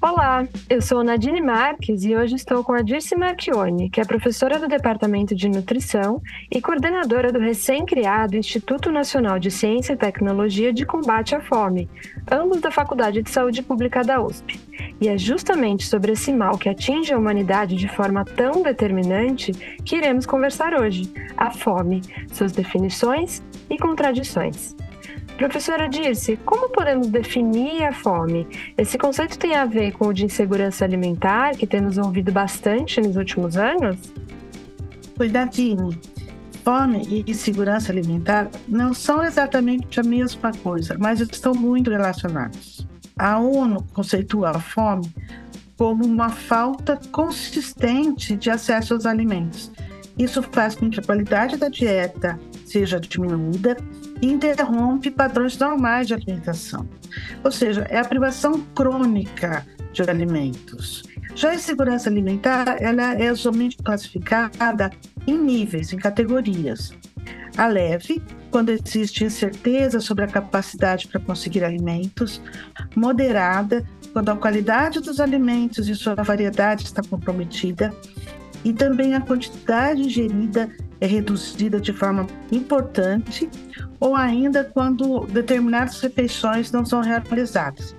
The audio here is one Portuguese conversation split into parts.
Olá, eu sou Nadine Marques e hoje estou com a Dirce Marchione, que é professora do Departamento de Nutrição e coordenadora do recém-criado Instituto Nacional de Ciência e Tecnologia de Combate à Fome, ambos da Faculdade de Saúde Pública da USP. E é justamente sobre esse mal que atinge a humanidade de forma tão determinante que iremos conversar hoje: a fome, suas definições e contradições. Professora Dirce, como podemos definir a fome? Esse conceito tem a ver com o de insegurança alimentar, que temos ouvido bastante nos últimos anos? Cuidadinho. Fome e segurança alimentar não são exatamente a mesma coisa, mas estão muito relacionados. A ONU conceitua a fome como uma falta consistente de acesso aos alimentos. Isso faz com que a qualidade da dieta seja diminuída interrompe padrões normais de alimentação. Ou seja, é a privação crônica de alimentos. Já a insegurança alimentar, ela é somente classificada em níveis, em categorias. A leve, quando existe incerteza sobre a capacidade para conseguir alimentos. Moderada, quando a qualidade dos alimentos e sua variedade está comprometida. E também a quantidade ingerida é reduzida de forma importante ou ainda quando determinadas refeições não são realizadas.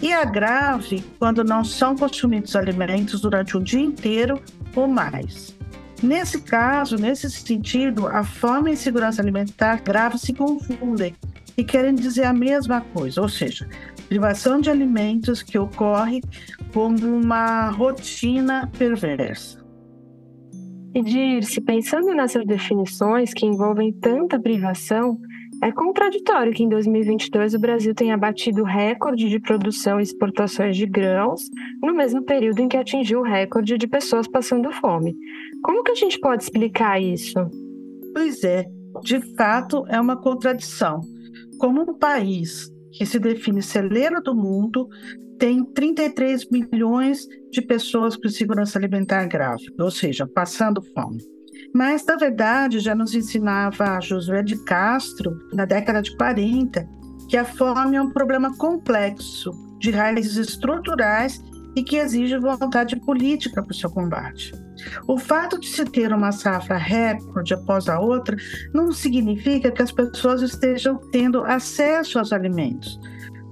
E a grave quando não são consumidos alimentos durante o dia inteiro ou mais. Nesse caso, nesse sentido, a fome e a insegurança alimentar grave se confundem e querem dizer a mesma coisa, ou seja, privação de alimentos que ocorre como uma rotina perversa. E Dirce, pensando nessas definições que envolvem tanta privação, é contraditório que em 2022 o Brasil tenha batido recorde de produção e exportações de grãos no mesmo período em que atingiu o recorde de pessoas passando fome. Como que a gente pode explicar isso? Pois é, de fato é uma contradição. Como um país que se define celeiro do mundo tem 33 milhões de pessoas com segurança alimentar grave, ou seja, passando fome. Mas, na verdade, já nos ensinava Josué de Castro, na década de 40, que a fome é um problema complexo, de raízes estruturais e que exige vontade política para o seu combate. O fato de se ter uma safra recorde após a outra não significa que as pessoas estejam tendo acesso aos alimentos,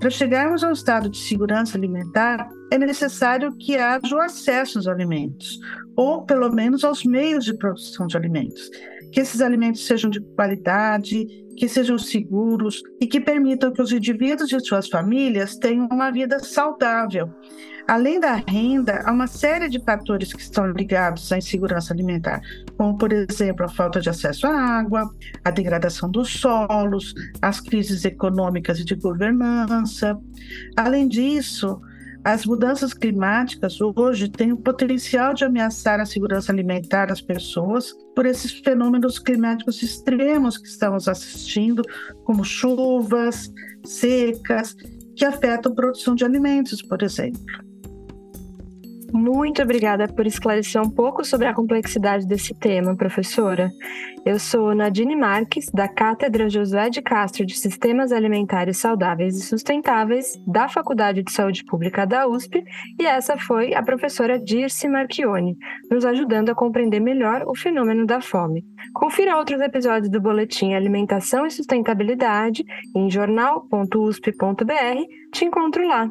para chegarmos ao estado de segurança alimentar, é necessário que haja o acesso aos alimentos, ou pelo menos aos meios de produção de alimentos. Que esses alimentos sejam de qualidade, que sejam seguros e que permitam que os indivíduos e suas famílias tenham uma vida saudável. Além da renda, há uma série de fatores que estão ligados à insegurança alimentar, como, por exemplo, a falta de acesso à água, a degradação dos solos, as crises econômicas e de governança. Além disso, as mudanças climáticas hoje têm o potencial de ameaçar a segurança alimentar das pessoas por esses fenômenos climáticos extremos que estamos assistindo, como chuvas, secas, que afetam a produção de alimentos, por exemplo. Muito obrigada por esclarecer um pouco sobre a complexidade desse tema, professora. Eu sou Nadine Marques, da Cátedra José de Castro de Sistemas Alimentares Saudáveis e Sustentáveis, da Faculdade de Saúde Pública da USP, e essa foi a professora Dirce Marchione, nos ajudando a compreender melhor o fenômeno da fome. Confira outros episódios do Boletim Alimentação e Sustentabilidade em jornal.usp.br. Te encontro lá.